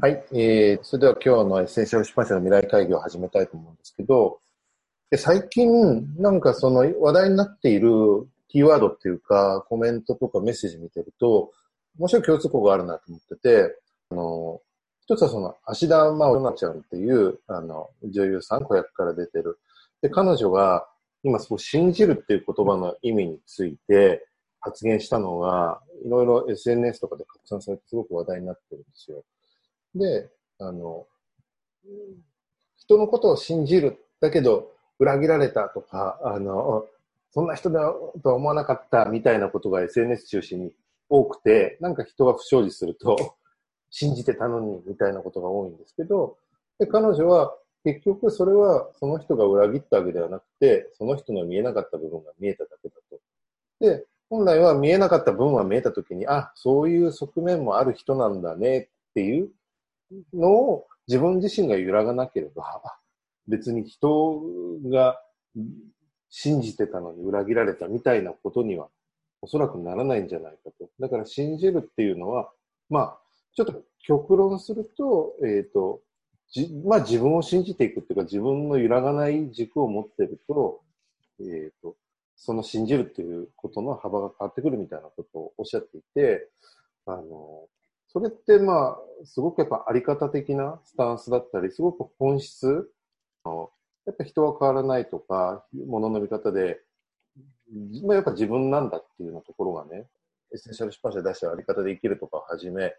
はい、えー、それでは今日のエッセンシャル出版社のミライ会議を始めたいと思うんですけど、で最近、なんかその話題になっているキーワードっていうか、コメントとかメッセージ見てると、面白い共通項があるなと思ってて、あの、一つはその、芦田愛菜ちゃんっていう、あの、女優さん、子役から出てる。で、彼女が、今すごい信じるっていう言葉の意味について発言したのが、いろいろ SNS とかで拡散されてすごく話題になってるんですよ。で、あの、人のことを信じる。だけど、裏切られたとか、あの、そんな人だとは思わなかったみたいなことが SNS 中心に多くて、なんか人が不祥事すると、信じてたのにみたいなことが多いんですけど、で彼女は結局それはその人が裏切ったわけではなくて、その人の見えなかった部分が見えただけだと。で、本来は見えなかった分は見えたときに、あ、そういう側面もある人なんだねっていうのを自分自身が揺らがなければ、別に人が信じてたのに裏切られたみたいなことにはおそらくならないんじゃないかと。だから信じるっていうのは、まあ、ちょっと極論すると、えっ、ー、と、じまあ自分を信じていくっていうか自分の揺らがない軸を持ってると、えっ、ー、と、その信じるっていうことの幅が変わってくるみたいなことをおっしゃっていて、あの、それってまあ、すごくやっぱあり方的なスタンスだったり、すごく本質、やっぱ人は変わらないとか、ものの見方で、まあ、やっぱ自分なんだっていうようなところがね、エッセンシャル出版社出したあり方で生きるとかをはじめ、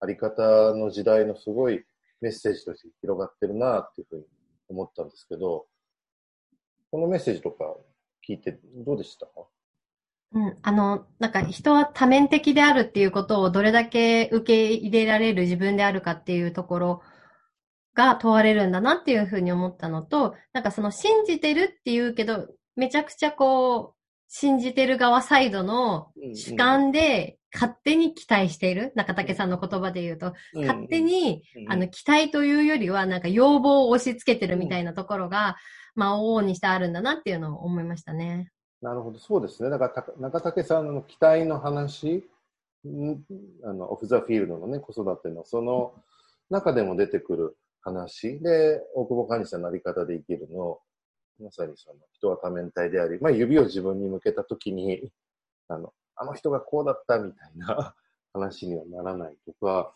あり方の時代のすごいメッセージとして広がってるなっていうふうに思ったんですけど、このメッセージとか聞いてどうでしたか？うん、あの、なんか人は多面的であるっていうことをどれだけ受け入れられる自分であるかっていうところが問われるんだなっていうふうに思ったのと、なんかその信じてるっていうけど、めちゃくちゃこう、信じてる側サイドの主観で勝手に期待している、中竹さんの言葉で言うと、勝手に、あの、期待というよりは、なんか要望を押し付けてるみたいなところが、まあ、往々にしてあるんだなっていうのを思いましたね。なるほど、そうですね。だから、中竹さんの期待の話、あの、オフ・ザ・フィールドのね、子育ての、その中でも出てくる話。で、大久保管理者のあり方で生きるの、まさにその、人は多面体であり、まあ、指を自分に向けたときに、あの、あの人がこうだったみたいな話にはならないとか、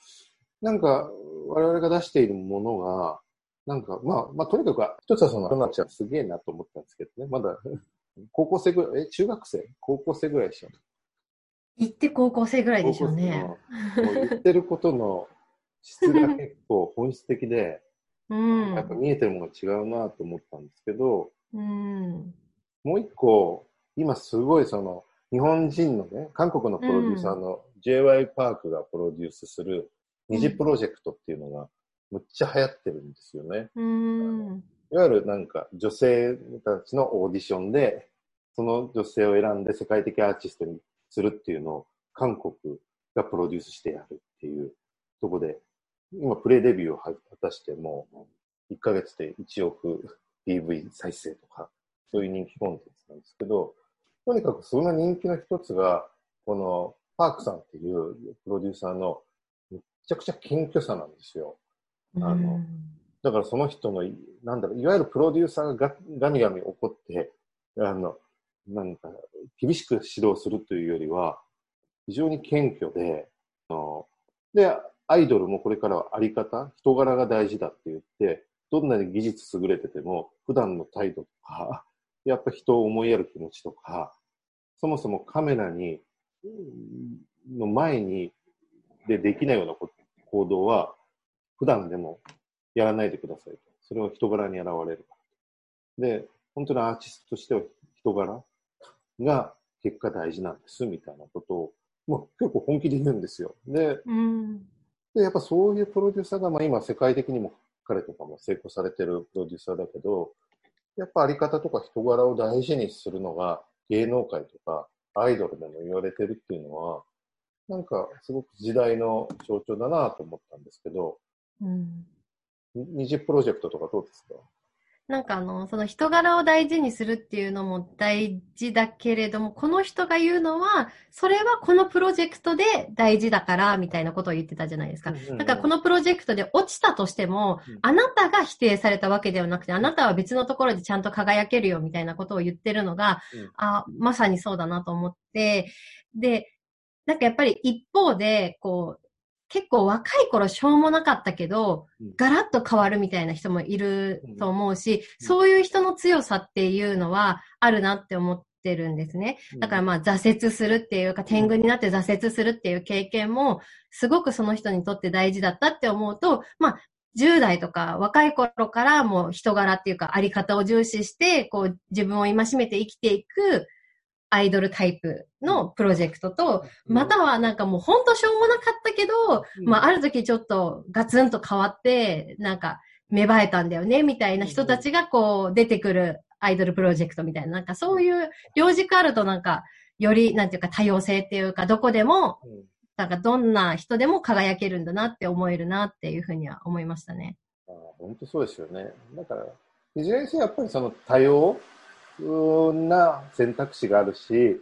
なんか、我々が出しているものが、なんか、まあ、まあ、とにかく、一つはその、なちゃんすげえなと思ったんですけどね、まだ高校生ぐらい、え、中学生？高校生ぐらいでしょ行って高校生ぐらいでしょうね。もう言ってることの質が結構本質的で、うん、やっぱ見えてるものが違うなと思ったんですけど、うん、もう一個、今すごいその、日本人のね、韓国のプロデューサーの j.y. パークがプロデュースする二次プロジェクトっていうのがむっちゃ流行ってるんですよね。うんいわゆるなんか女性たちのオーディションで、その女性を選んで世界的アーティストにするっていうのを韓国がプロデュースしてやるっていうとこで、今プレイデビューを果たしても1ヶ月で1億 PV 再生とか、そういう人気コンテンツなんですけど、とにかくその人気の一つが、このパークさんっていうプロデューサーのめちゃくちゃ謙虚さなんですよ。あの、だからその人の、なんだろう、いわゆるプロデューサーがガミガミ怒って、あの、なんか、厳しく指導するというよりは、非常に謙虚で、あので、アイドルもこれからはあり方、人柄が大事だって言って、どんなに技術優れてても、普段の態度とか、やっぱ人を思いやる気持ちとか、そもそもカメラに、の前にでできないような行動は、普段でもやらないでくださいと。それは人柄に現れる。で、本当にアーティストとしては人柄が結果大事なんですみたいなことを、もう結構本気で言うんですよ。で、うん、でやっぱそういうプロデューサーが、まあ今世界的にも彼とかも成功されてるプロデューサーだけど、やっぱあり方とか人柄を大事にするのが芸能界とかアイドルでも言われてるっていうのは、なんかすごく時代の象徴だなと思ったんですけど、うん、二次プロジェクトとかどうですか？なんかあの、その人柄を大事にするっていうのも大事だけれども、この人が言うのは、それはこのプロジェクトで大事だから、みたいなことを言ってたじゃないですか。だからこのプロジェクトで落ちたとしても、あなたが否定されたわけではなくて、あなたは別のところでちゃんと輝けるよ、みたいなことを言ってるのが、あ、まさにそうだなと思って、で、なんかやっぱり一方で、こう、結構若い頃しょうもなかったけど、ガラッと変わるみたいな人もいると思うし、そういう人の強さっていうのはあるなって思ってるんですね。だからまあ挫折するっていうか、天狗になって挫折するっていう経験も、すごくその人にとって大事だったって思うと、まあ10代とか若い頃からもう人柄っていうかあり方を重視して、こう自分を戒めて生きていくアイドルタイプのプロジェクトと、またはなんかもうほんとしょうもなかったけど、まあある時ちょっとガツンと変わって、なんか芽生えたんだよね、みたいな人たちがこう出てくるアイドルプロジェクトみたいな、なんかそういう両軸あるとなんか、より、なんていうか多様性っていうか、どこでも、なんかどんな人でも輝けるんだなって思えるなっていうふうには思いましたね。あ本当そうですよね。だから、いずれにせよやっぱりその多様な選択肢があるし、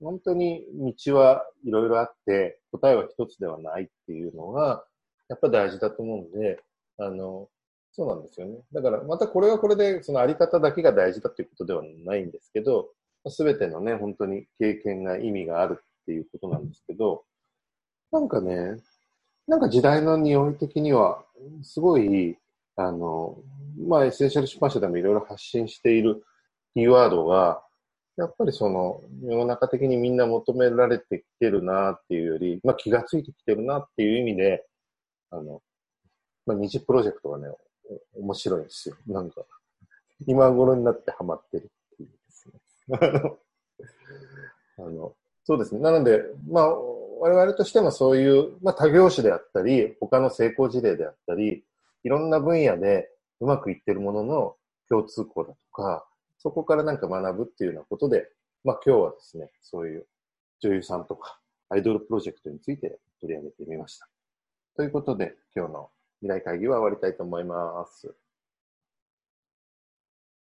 本当に道はいろいろあって、答えは一つではないっていうのが、やっぱ大事だと思うんで、あの、そうなんですよね。だからまたこれはこれで、そのあり方だけが大事だっていうことではないんですけど、すべてのね、本当に経験が意味があるっていうことなんですけど、なんかね、なんか時代の匂い的には、すごい、あの、まあ、エッセンシャル出版社でもいろいろ発信しているキーワードが、やっぱりその世の中的にみんな求められてきてるなっていうより、まあ気がついてきてるなっていう意味で、あの、まあ Nizi プロジェクトがね、面白いんですよ。なんか、今頃になってハマってるっていうですね。あの、そうですね。なので、まあ、我々としてもそういう、まあ他業種であったり、他の成功事例であったり、いろんな分野でうまくいってるものの共通項だとか、そこからなんか学ぶっていうようなことで、まあ今日はですね、そういう女優さんとかアイドルプロジェクトについて取り上げてみました。ということで、今日の未来会議は終わりたいと思います。